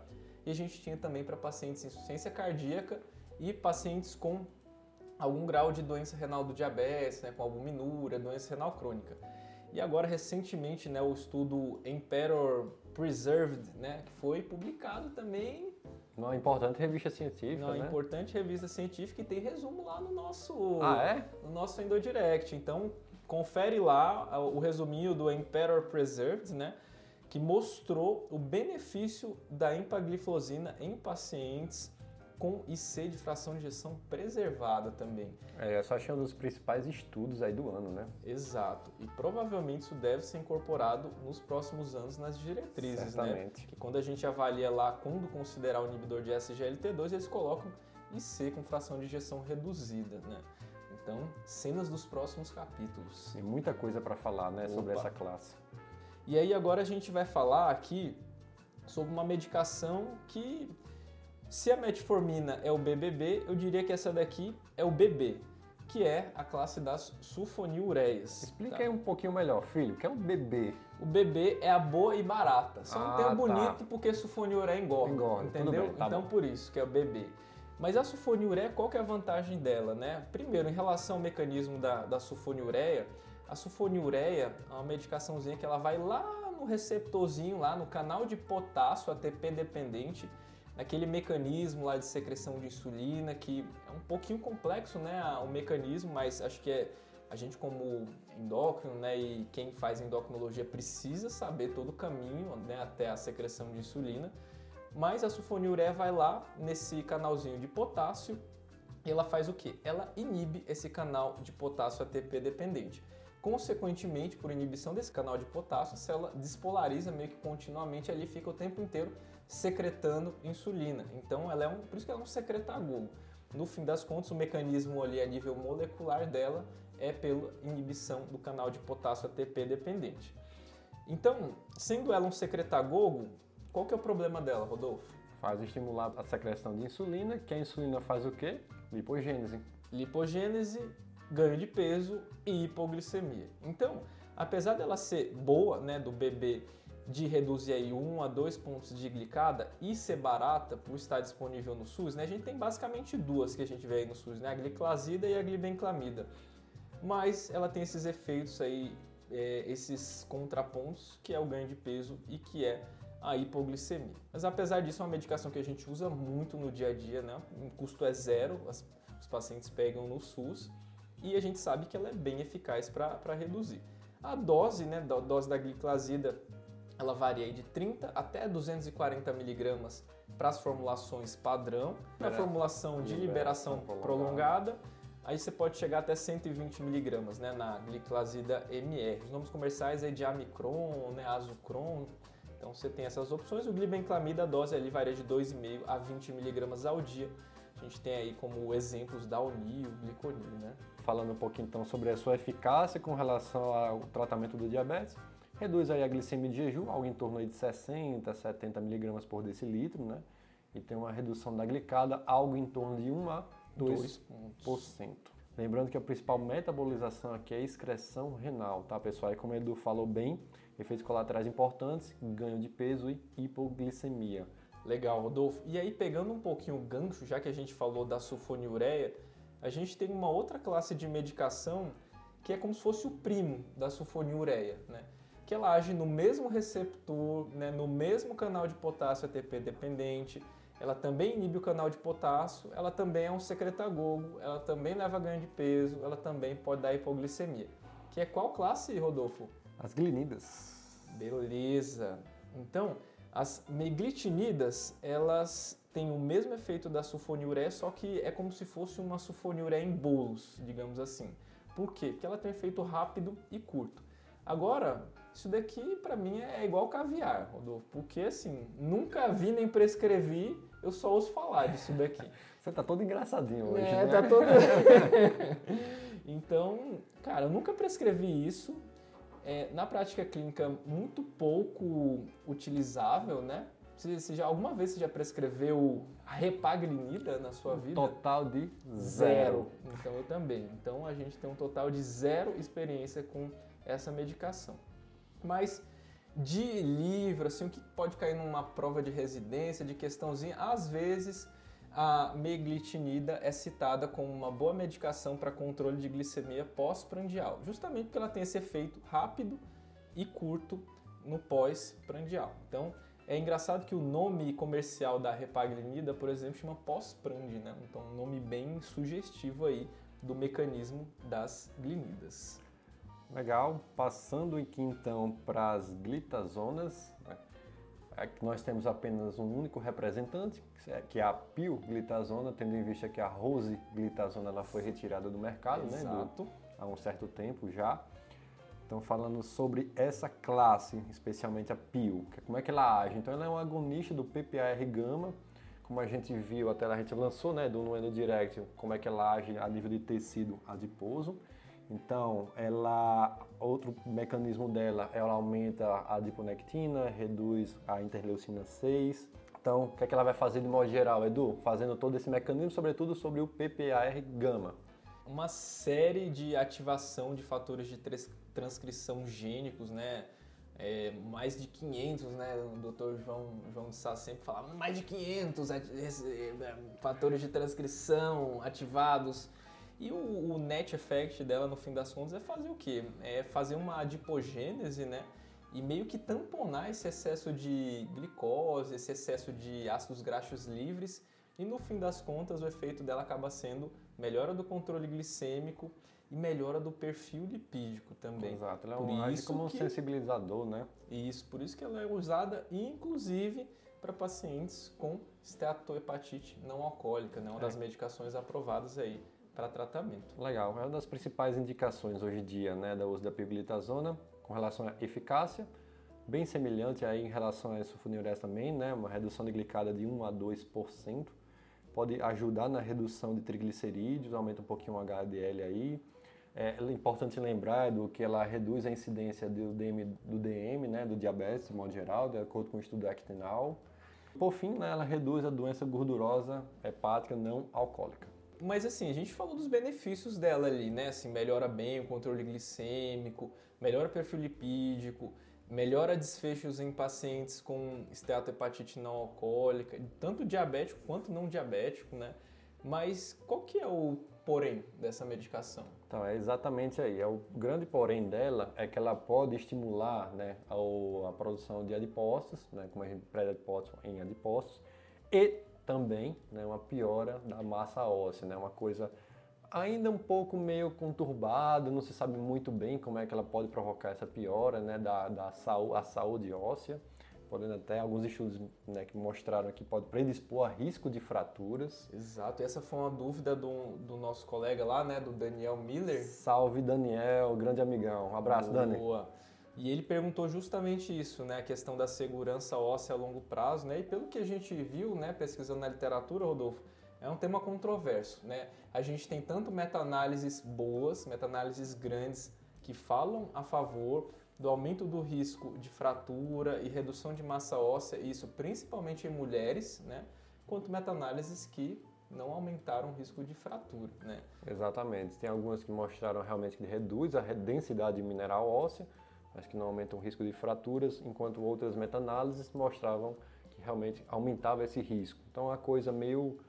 E a gente tinha também para pacientes em insuficiência cardíaca e pacientes com algum grau de doença renal do diabetes, né? com albuminúria, doença renal crônica. E agora, recentemente, né, o estudo Emperor Preserved, né, que foi publicado também numa importante revista científica, Numa né? importante revista científica e tem resumo lá no nosso, ah, é? no nosso EndoDirect. Então, confere lá o resuminho do Emperor Preserved, né? Que mostrou o benefício da empagliflozina em pacientes com IC de fração de ejeção preservada também. É, essa acho que é um dos principais estudos aí do ano, né? Exato. E provavelmente isso deve ser incorporado nos próximos anos nas diretrizes, né? Certamente. né? Que quando a gente avalia lá quando considerar o inibidor de SGLT2, eles colocam IC com fração de injeção reduzida, né? Então, cenas dos próximos capítulos. Tem muita coisa para falar, né, sobre essa classe. E aí agora a gente vai falar aqui sobre uma medicação que se a metformina é o BBB, eu diria que essa daqui é o BB, que é a classe das sulfonilureias. Explica tá? aí um pouquinho melhor, filho, o que é o BB? O BB é a boa e barata. Só ah, não tem o bonito tá. porque sulfonilureia engorda, engorda entendeu? Bem, tá então bom. por isso que é o BB. Mas a sulfonilureia, qual que é a vantagem dela, né? Primeiro, em relação ao mecanismo da, da sulfonilureia, a sulfonilureia é uma medicaçãozinha que ela vai lá no receptorzinho, lá no canal de potássio ATP dependente, naquele mecanismo lá de secreção de insulina, que é um pouquinho complexo, né, o mecanismo, mas acho que é a gente como endócrino, né, e quem faz endocrinologia precisa saber todo o caminho, né, até a secreção de insulina. Mas a sulfonilureia vai lá nesse canalzinho de potássio e ela faz o que? Ela inibe esse canal de potássio ATP dependente. Consequentemente, por inibição desse canal de potássio, a célula despolariza meio que continuamente ali, fica o tempo inteiro secretando insulina. Então, ela é um, por isso que ela é um secretagogo. No fim das contas, o mecanismo ali a nível molecular dela é pela inibição do canal de potássio ATP dependente. Então, sendo ela um secretagogo, qual que é o problema dela, Rodolfo? Faz estimular a secreção de insulina, que a insulina faz o quê? Lipogênese. Lipogênese, ganho de peso e hipoglicemia. Então, apesar dela ser boa, né, do bebê de reduzir aí 1 a 2 pontos de glicada e ser barata por estar disponível no SUS, né? A gente tem basicamente duas que a gente vê aí no SUS, né? A gliclazida e a glibenclamida. Mas ela tem esses efeitos aí, é, esses contrapontos, que é o ganho de peso e que é a hipoglicemia. Mas apesar disso, é uma medicação que a gente usa muito no dia a dia, né? O custo é zero, as, os pacientes pegam no SUS e a gente sabe que ela é bem eficaz para reduzir. A dose, né, da dose da gliclazida, ela varia de 30 até 240 miligramas para as formulações padrão. Na formulação de liberação prolongada, aí você pode chegar até 120 miligramas, né, na gliclazida MR. Os nomes comerciais é de Amicron, né, Azucron, então você tem essas opções. O glibenclamida, a dose ali varia de 2,5 a 20 miligramas ao dia. A gente tem aí como exemplos da Unil, Gliconil, né? Falando um pouquinho então sobre a sua eficácia com relação ao tratamento do diabetes, reduz aí a glicemia de jejum, algo em torno aí de 60, 70 miligramas por decilitro, né? E tem uma redução da glicada, algo em torno de 1 a 2%. 2%. Lembrando que a principal metabolização aqui é a excreção renal, tá pessoal? E como o Edu falou bem, efeitos colaterais importantes, ganho de peso e hipoglicemia. Legal, Rodolfo. E aí, pegando um pouquinho o gancho, já que a gente falou da sulfonilureia, a gente tem uma outra classe de medicação que é como se fosse o primo da sulfonilureia, né? Que ela age no mesmo receptor, né? no mesmo canal de potássio ATP dependente, ela também inibe o canal de potássio, ela também é um secretagogo, ela também leva ganho de peso, ela também pode dar hipoglicemia. Que é qual classe, Rodolfo? As glinidas. Beleza. Então, as meglitinidas, elas têm o mesmo efeito da sulfonilureia, só que é como se fosse uma sulfonilureia em bolos, digamos assim. Por quê? Porque ela tem um efeito rápido e curto. Agora, isso daqui para mim é igual caviar, Rodolfo, porque assim, nunca vi nem prescrevi, eu só ouço falar disso daqui. *laughs* Você tá todo engraçadinho hoje, é, né? tá todo... *laughs* *laughs* então, cara, eu nunca prescrevi isso, é, na prática clínica muito pouco utilizável, né? Você, você já, alguma vez você já prescreveu repaglinida na sua vida? Total de zero. zero. Então eu também. Então a gente tem um total de zero experiência com essa medicação. Mas de livro, assim, o que pode cair numa prova de residência, de questãozinha, às vezes a meglitinida é citada como uma boa medicação para controle de glicemia pós-prandial, justamente porque ela tem esse efeito rápido e curto no pós-prandial. Então, é engraçado que o nome comercial da repaglinida, por exemplo, chama pós-prand, né? Então, um nome bem sugestivo aí do mecanismo das glinidas. Legal. Passando aqui então para as glitazonas, né? Nós temos apenas um único representante, que é a pioglitazona, tendo em vista que a rosiglitazona ela foi retirada do mercado, Exato. né? Do, há um certo tempo já. Então, falando sobre essa classe, especialmente a pio, que é como é que ela age. Então, ela é um agonista do PPAR gama, como a gente viu, até a gente lançou né, do no Direct, como é que ela age a nível de tecido adiposo. Então, ela, outro mecanismo dela, ela aumenta a adiponectina, reduz a interleucina 6. Então, o que, é que ela vai fazer de modo geral, Edu? Fazendo todo esse mecanismo, sobretudo sobre o PPAR gama. Uma série de ativação de fatores de transcrição gênicos, né? É, mais de 500, né? O doutor João, João de Sá sempre falava mais de 500 é, fatores de transcrição ativados e o, o, net effect dela, no fim das contas, é fazer o quê? É fazer uma adipogênese, né? E meio que tamponar esse excesso de glicose, esse excesso de ácidos graxos livres. E no fim das contas, o efeito dela acaba sendo melhora do controle glicêmico e melhora do perfil lipídico também. Exato, ela é um, age como um que... sensibilizador, né? Isso, por isso que ela é usada, inclusive, para pacientes com esteatohepatite não alcoólica, né? uma das é. medicações aprovadas aí para tratamento. Legal, é uma das principais indicações hoje em dia né, do uso da pioglitazona com relação à eficácia, bem semelhante aí em relação a sulfonilureas também, né, uma redução de glicada de 1 a 2%, pode ajudar na redução de triglicerídeos, aumenta um pouquinho o HDL aí. É, é importante lembrar do que ela reduz a incidência do DM, do DM, né, do diabetes de modo geral, de acordo com o estudo actinal. Por fim, né, ela reduz a doença gordurosa hepática não alcoólica. Mas assim, a gente falou dos benefícios dela ali, né? Assim, melhora bem o controle glicêmico, melhora o perfil lipídico, melhora desfechos em pacientes com esteatohepatite não alcoólica, tanto diabético quanto não diabético, né? Mas qual que é o porém dessa medicação? Então, é exatamente aí. É o grande porém dela é que ela pode estimular né, a, a produção de adipócitos, né, como a gente em adipócitos, e também né, uma piora da massa óssea, né, uma coisa ainda um pouco meio conturbada, não se sabe muito bem como é que ela pode provocar essa piora né, da, da saúde, a saúde óssea, podendo até alguns estudos né, que mostraram que pode predispor a risco de fraturas. Exato, e essa foi uma dúvida do, do nosso colega lá, né, do Daniel Miller. Salve Daniel, grande amigão, um abraço Boa. Dani. E ele perguntou justamente isso, né, a questão da segurança óssea a longo prazo, né? E pelo que a gente viu, né, pesquisando na literatura, Rodolfo, é um tema controverso, né? A gente tem tanto meta-análises boas, meta-análises grandes que falam a favor do aumento do risco de fratura e redução de massa óssea, isso principalmente em mulheres, né? Quanto meta-análises que não aumentaram o risco de fratura, né? Exatamente. Tem algumas que mostraram realmente que reduz a densidade mineral óssea, mas que não aumentam o risco de fraturas, enquanto outras meta-análises mostravam que realmente aumentava esse risco. Então, é uma coisa meio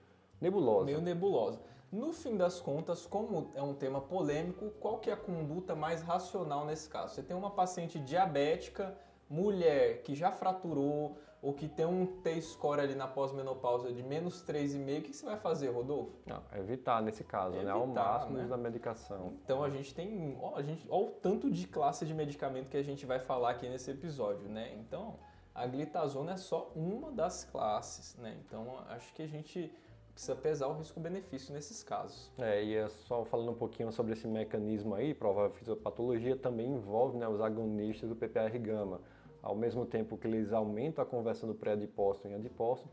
nebulosa. Meio nebulosa. No fim das contas, como é um tema polêmico, qual que é a conduta mais racional nesse caso? Você tem uma paciente diabética, mulher que já fraturou, ou que tem um T-score ali na pós-menopausa de menos 3,5, o que você vai fazer, Rodolfo? Não, evitar nesse caso, né? Ao máximo né? da medicação. Então a gente tem. Ó, a gente, ó, o tanto de classe de medicamento que a gente vai falar aqui nesse episódio, né? Então, a glitazona é só uma das classes, né? Então acho que a gente precisa pesar o risco-benefício nesses casos. É, e é só falando um pouquinho sobre esse mecanismo aí, provável fisiopatologia também envolve né, os agonistas do PPR gama ao mesmo tempo que eles aumentam a conversão do pré-adipócito em adipócito,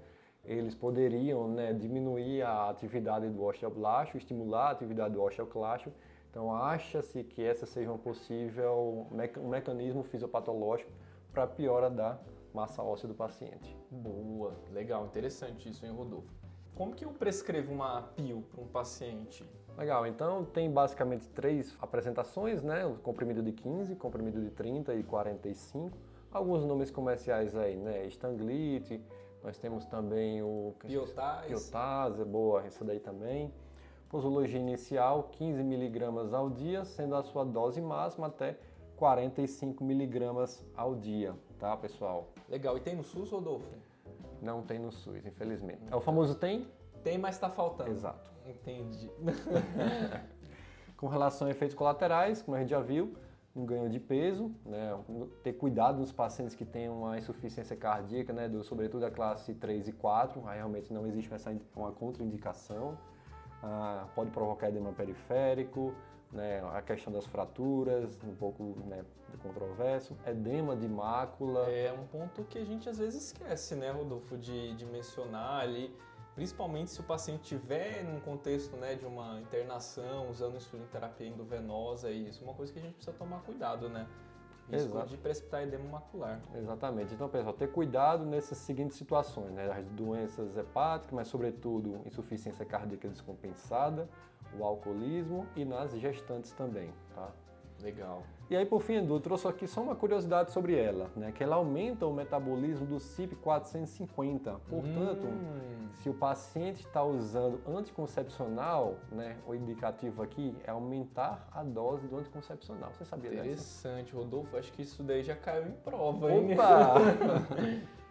eles poderiam né, diminuir a atividade do osteoblasto, estimular a atividade do osteoclasto. Então, acha-se que essa seja um possível um mecanismo fisiopatológico para a piora da massa óssea do paciente. Boa, legal, interessante isso, hein, Rodolfo? Como que eu prescrevo uma PIO para um paciente? Legal, então tem basicamente três apresentações, né? O comprimido de 15, comprimido de 30 e 45 alguns nomes comerciais aí, né? Stanglite, nós temos também o Piotase. Piotase, boa, essa daí também. Posologia inicial, 15 miligramas ao dia, sendo a sua dose máxima até 45 miligramas ao dia, tá, pessoal? Legal. E tem no SUS, Rodolfo? Não tem no SUS, infelizmente. É o famoso tem? Tem, mas está faltando. Exato. Entendi. *laughs* Com relação a efeitos colaterais, como a gente já viu, no ganho de peso, né? ter cuidado nos pacientes que têm uma insuficiência cardíaca, né? Do, sobretudo a classe 3 e 4, aí realmente não existe essa, uma contraindicação. Ah, pode provocar edema periférico, né? a questão das fraturas, um pouco né, controverso, edema de mácula. É um ponto que a gente às vezes esquece, né, Rodolfo, de, de mencionar ali principalmente se o paciente tiver num contexto né, de uma internação, usando insulinoterapia endovenosa, e isso é uma coisa que a gente precisa tomar cuidado, né? Risco Exato. de precipitar edema macular. Exatamente. Então, pessoal, ter cuidado nessas seguintes situações, né? As doenças hepáticas, mas sobretudo insuficiência cardíaca descompensada, o alcoolismo e nas gestantes também, tá? Legal. E aí, por fim, Edu, trouxe aqui só uma curiosidade sobre ela, né? Que ela aumenta o metabolismo do CYP450. Portanto, hum. se o paciente está usando anticoncepcional, né? O indicativo aqui é aumentar a dose do anticoncepcional. Você sabia disso? Interessante? Rodolfo. Acho que isso daí já caiu em prova, hein? Opa! *laughs*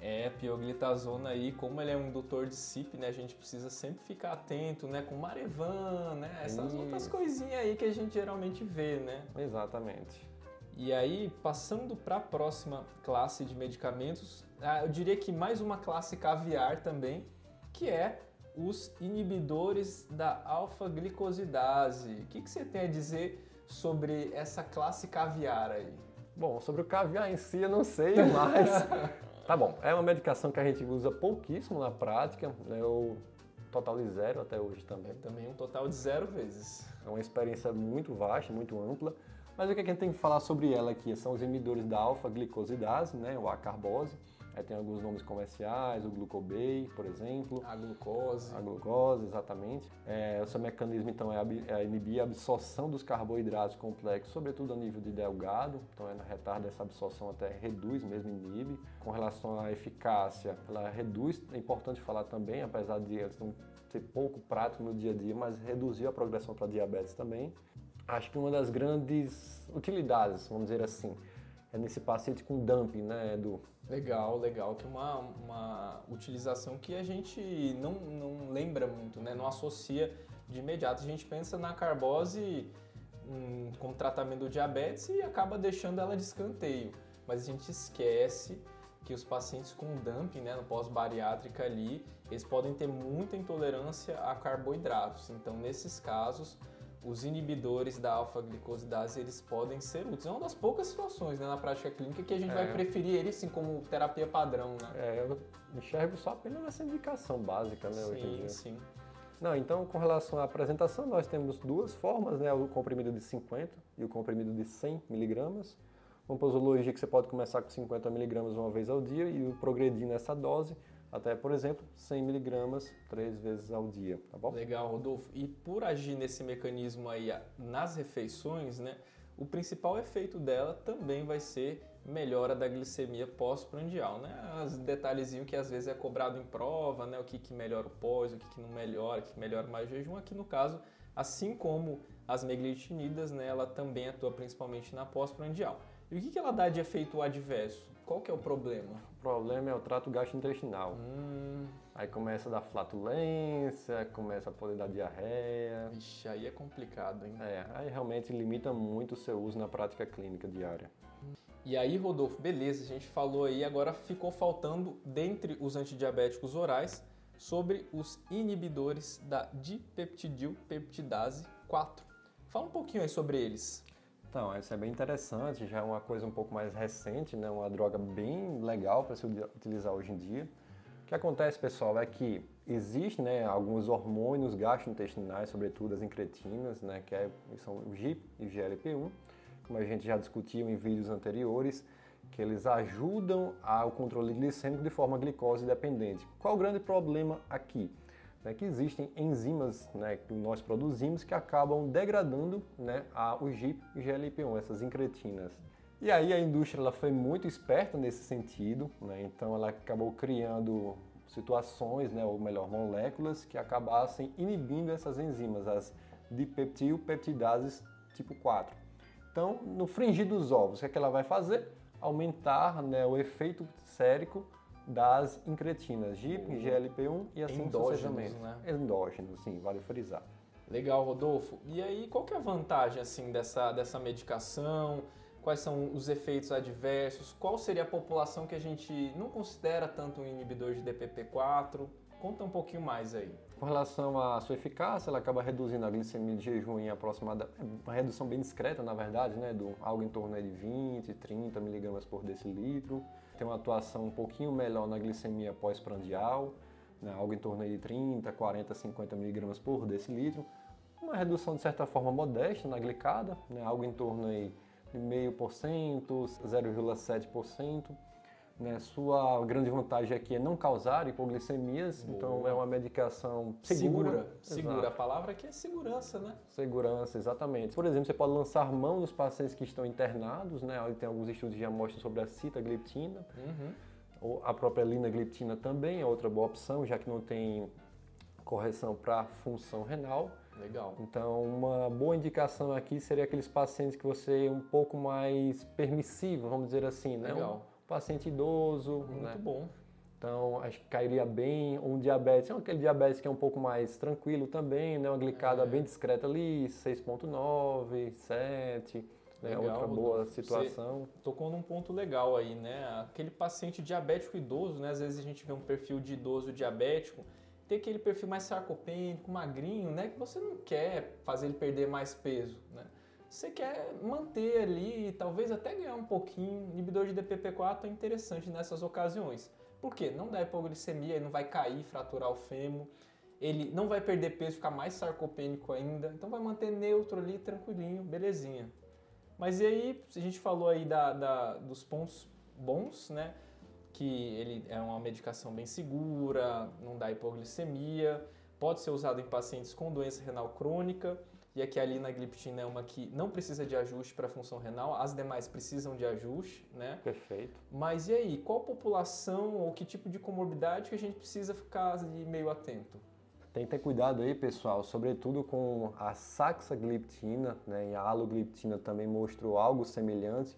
É, pioglitazona aí, como ele é um indutor de CIP, né, a gente precisa sempre ficar atento, né, com Marevan, né, essas Isso. outras coisinhas aí que a gente geralmente vê, né? Exatamente. E aí, passando para a próxima classe de medicamentos, ah, eu diria que mais uma classe caviar também, que é os inibidores da alfa-glicosidase. O que, que você tem a dizer sobre essa classe caviar aí? Bom, sobre o caviar em si eu não sei, mas *laughs* Tá bom, é uma medicação que a gente usa pouquíssimo na prática, né? o total de zero até hoje também. É também um total de zero vezes. É uma experiência muito vasta, muito ampla. Mas o que a gente tem que falar sobre ela aqui são os inibidores da alfa-glicosidase, né, ou a carbose Tem alguns nomes comerciais, o glucobay, por exemplo. A glucose. A glucose, exatamente. É, o seu mecanismo, então, é, é inibir a absorção dos carboidratos complexos, sobretudo a nível de delgado. Então, ela retarda essa absorção até reduz mesmo, inibe. Com relação à eficácia, ela reduz, é importante falar também, apesar de eles não ser pouco prático no dia a dia, mas reduziu a progressão para diabetes também. Acho que uma das grandes utilidades, vamos dizer assim, é nesse paciente com dumping, né, Edu? Legal, legal, que uma, uma utilização que a gente não, não lembra muito, né? não associa de imediato. A gente pensa na carbose hum, como tratamento do diabetes e acaba deixando ela de escanteio, mas a gente esquece que os pacientes com dumping, né, no pós-bariátrica ali, eles podem ter muita intolerância a carboidratos. Então, nesses casos, os inibidores da alfa-glicosidase eles podem ser úteis. É uma das poucas situações né, na prática clínica que a gente é. vai preferir eles sim como terapia padrão, né? É, eu enxergo só apenas essa indicação básica, né, sim, hoje em dia. Sim, Não, então com relação à apresentação, nós temos duas formas, né, o comprimido de 50 e o comprimido de 100 miligramas. Uma posologia que você pode começar com 50 miligramas uma vez ao dia e progredir nessa dose até, por exemplo, 100 miligramas três vezes ao dia, tá bom? Legal, Rodolfo. E por agir nesse mecanismo aí nas refeições, né, o principal efeito dela também vai ser melhora da glicemia pós-prandial, né? Os detalhezinhos que às vezes é cobrado em prova, né? O que, que melhora o pós, o que, que não melhora, o que melhora mais o jejum. Aqui no caso, assim como as meglitinidas, né? Ela também atua principalmente na pós-prandial. E o que, que ela dá de efeito adverso? Qual que é o problema? O problema é o trato gastrointestinal. Hum. Aí começa a dar flatulência, começa a poder dar diarreia. Ixi, aí é complicado, hein? É, aí realmente limita muito o seu uso na prática clínica diária. E aí, Rodolfo, beleza, a gente falou aí, agora ficou faltando, dentre os antidiabéticos orais, sobre os inibidores da dipeptidilpeptidase 4. Fala um pouquinho aí sobre eles. Então, isso é bem interessante, já é uma coisa um pouco mais recente, né? uma droga bem legal para se utilizar hoje em dia. O que acontece, pessoal, é que existe né, alguns hormônios gastrointestinais, sobretudo as incretinas, né, que é, são o GIP e o GLP-1, como a gente já discutiu em vídeos anteriores, que eles ajudam ao controle glicêmico de forma glicose dependente. Qual o grande problema aqui? Né, que existem enzimas né, que nós produzimos que acabam degradando né, a, o GIP e GLP-1, essas incretinas. E aí a indústria ela foi muito esperta nesse sentido, né, então ela acabou criando situações, né, ou melhor, moléculas que acabassem inibindo essas enzimas, as dipeptilpeptidases tipo 4. Então, no fringir dos ovos, o que, é que ela vai fazer? Aumentar né, o efeito sérico das incretinas, GIP, GLP-1 e assim Endógenos, né? Endógenos, sim, vale frisar. Legal, Rodolfo. E aí, qual que é a vantagem assim dessa, dessa medicação? Quais são os efeitos adversos? Qual seria a população que a gente não considera tanto um inibidor de DPP-4? Conta um pouquinho mais aí. Com relação à sua eficácia, ela acaba reduzindo a glicemia de jejum em aproximadamente, uma redução bem discreta, na verdade, né, do algo em torno de 20, 30 miligramas por decilitro. Tem uma atuação um pouquinho melhor na glicemia pós-prandial, né, algo em torno de 30, 40, 50 miligramas por decilitro. Uma redução de certa forma modesta na glicada, né, algo em torno de 0,5%, 0,7%. Né? Sua grande vantagem aqui é não causar hipoglicemias, Boa. então é uma medicação segura. Segura, segura. A palavra aqui é segurança, né? Segurança, exatamente. Por exemplo, você pode lançar mão nos pacientes que estão internados, né? Tem alguns estudos que já mostram sobre a citagliptina. Uhum. Ou a própria linagliptina também é outra boa opção, já que não tem correção para função renal. Legal. Então, uma boa indicação aqui seria aqueles pacientes que você é um pouco mais permissivo, vamos dizer assim, né? Legal paciente idoso. Muito né? bom. Então, acho que cairia bem. Um diabetes, é aquele diabetes que é um pouco mais tranquilo também, né? Uma glicada é. bem discreta ali, 6.9, 7. Né? Legal, Outra boa situação. Você tocou num ponto legal aí, né? Aquele paciente diabético idoso, né? Às vezes a gente vê um perfil de idoso diabético, tem aquele perfil mais sarcopênico, magrinho, né? Que você não quer fazer ele perder mais peso, né? Você quer manter ali, talvez até ganhar um pouquinho. Inibidor de DPP-4 é interessante nessas ocasiões. Por quê? Não dá hipoglicemia, ele não vai cair, fraturar o fêmur, ele não vai perder peso, ficar mais sarcopênico ainda, então vai manter neutro ali, tranquilinho, belezinha. Mas e aí, a gente falou aí da, da, dos pontos bons, né? Que ele é uma medicação bem segura, não dá hipoglicemia, pode ser usado em pacientes com doença renal crônica, e aqui a linagliptina é uma que não precisa de ajuste para a função renal, as demais precisam de ajuste, né? Perfeito. Mas e aí, qual população ou que tipo de comorbidade que a gente precisa ficar meio atento? Tem que ter cuidado aí, pessoal, sobretudo com a saxagliptina, né? E a alogliptina também mostrou algo semelhante,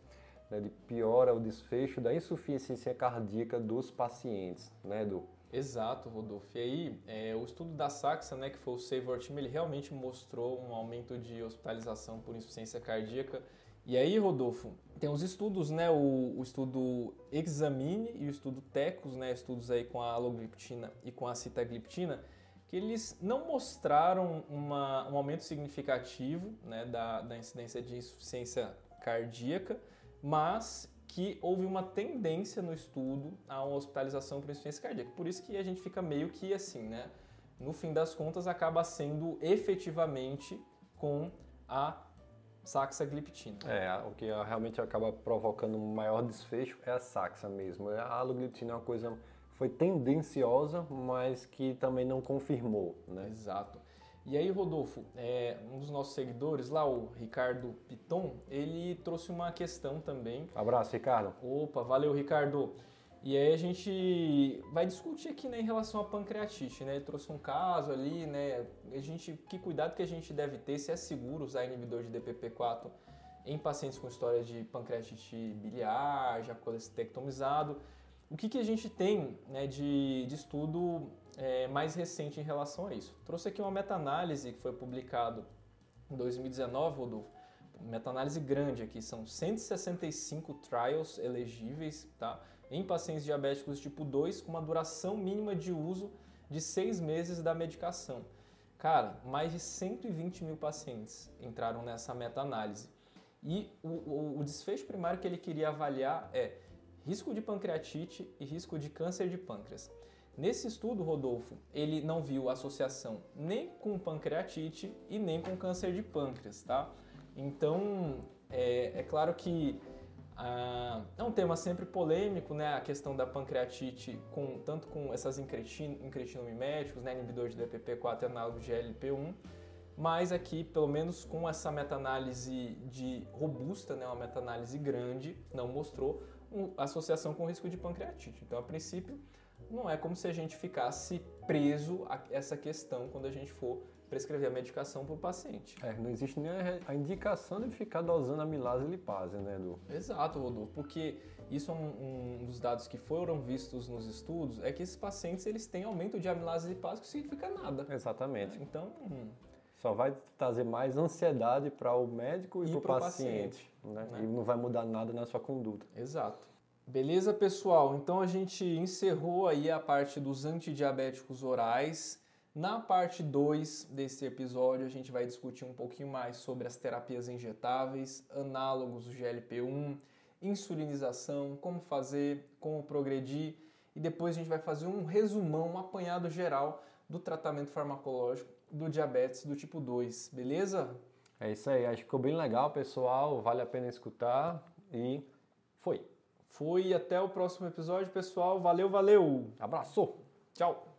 né? De piora o desfecho da insuficiência cardíaca dos pacientes, né, Edu? Exato, Rodolfo. E aí, é, o estudo da Saxa, né, que foi o Save Our Team, ele realmente mostrou um aumento de hospitalização por insuficiência cardíaca. E aí, Rodolfo, tem os estudos, né, o, o estudo Examine e o estudo TECOS, né, estudos aí com a alogliptina e com a citagliptina, que eles não mostraram uma, um aumento significativo né, da, da incidência de insuficiência cardíaca, mas que houve uma tendência no estudo a uma hospitalização por insuficiência cardíaca. Por isso que a gente fica meio que assim, né? No fim das contas, acaba sendo efetivamente com a saxagliptina. É, o que realmente acaba provocando um maior desfecho é a saxa mesmo. A alogliptina é uma coisa foi tendenciosa, mas que também não confirmou, né? Exato. E aí, Rodolfo, é, um dos nossos seguidores lá, o Ricardo Piton, ele trouxe uma questão também. Abraço, Ricardo. Opa, valeu, Ricardo. E aí a gente vai discutir aqui né, em relação à pancreatite, né? Ele trouxe um caso ali, né? A gente, que cuidado que a gente deve ter, se é seguro usar inibidor de DPP-4 em pacientes com história de pancreatite biliar, já colecistectomizado. O que, que a gente tem né, de, de estudo é, mais recente em relação a isso. Trouxe aqui uma meta-análise que foi publicado em 2019, Rodolfo. Meta-análise grande aqui, são 165 trials elegíveis tá? em pacientes diabéticos tipo 2 com uma duração mínima de uso de seis meses da medicação. Cara, mais de 120 mil pacientes entraram nessa meta-análise. E o, o, o desfecho primário que ele queria avaliar é risco de pancreatite e risco de câncer de pâncreas. Nesse estudo, Rodolfo, ele não viu associação nem com pancreatite e nem com câncer de pâncreas, tá? Então, é, é claro que ah, é um tema sempre polêmico, né? A questão da pancreatite, com, tanto com essas incretin, né? Inibidor de DPP-4 análogo de LP1, mas aqui, pelo menos com essa meta-análise de robusta, né? Uma meta-análise grande, não mostrou associação com risco de pancreatite. Então, a princípio, não é como se a gente ficasse preso a essa questão quando a gente for prescrever a medicação para o paciente. É, não existe nem a indicação de ficar dosando amilase e lipase, né, Edu? Exato, Rodolfo, porque isso é um, um, dos dados que foram vistos nos estudos, é que esses pacientes eles têm aumento de amilase e lipase que significa nada. Exatamente. Então, hum, só vai trazer mais ansiedade para o médico e, E para o pro paciente. né? né? E não vai mudar nada na sua conduta. Exato. Beleza, pessoal? Então a gente encerrou aí a parte dos antidiabéticos orais. Na parte 2 desse episódio, a gente vai discutir um pouquinho mais sobre as terapias injetáveis, análogos do GLP-1, insulinização, como fazer, como progredir e depois a gente vai fazer um resumão, um apanhado geral do tratamento farmacológico do diabetes do tipo 2, beleza? É isso aí, acho que ficou bem legal, pessoal. Vale a pena escutar e foi. Foi até o próximo episódio, pessoal. Valeu, valeu. Abraço! Tchau.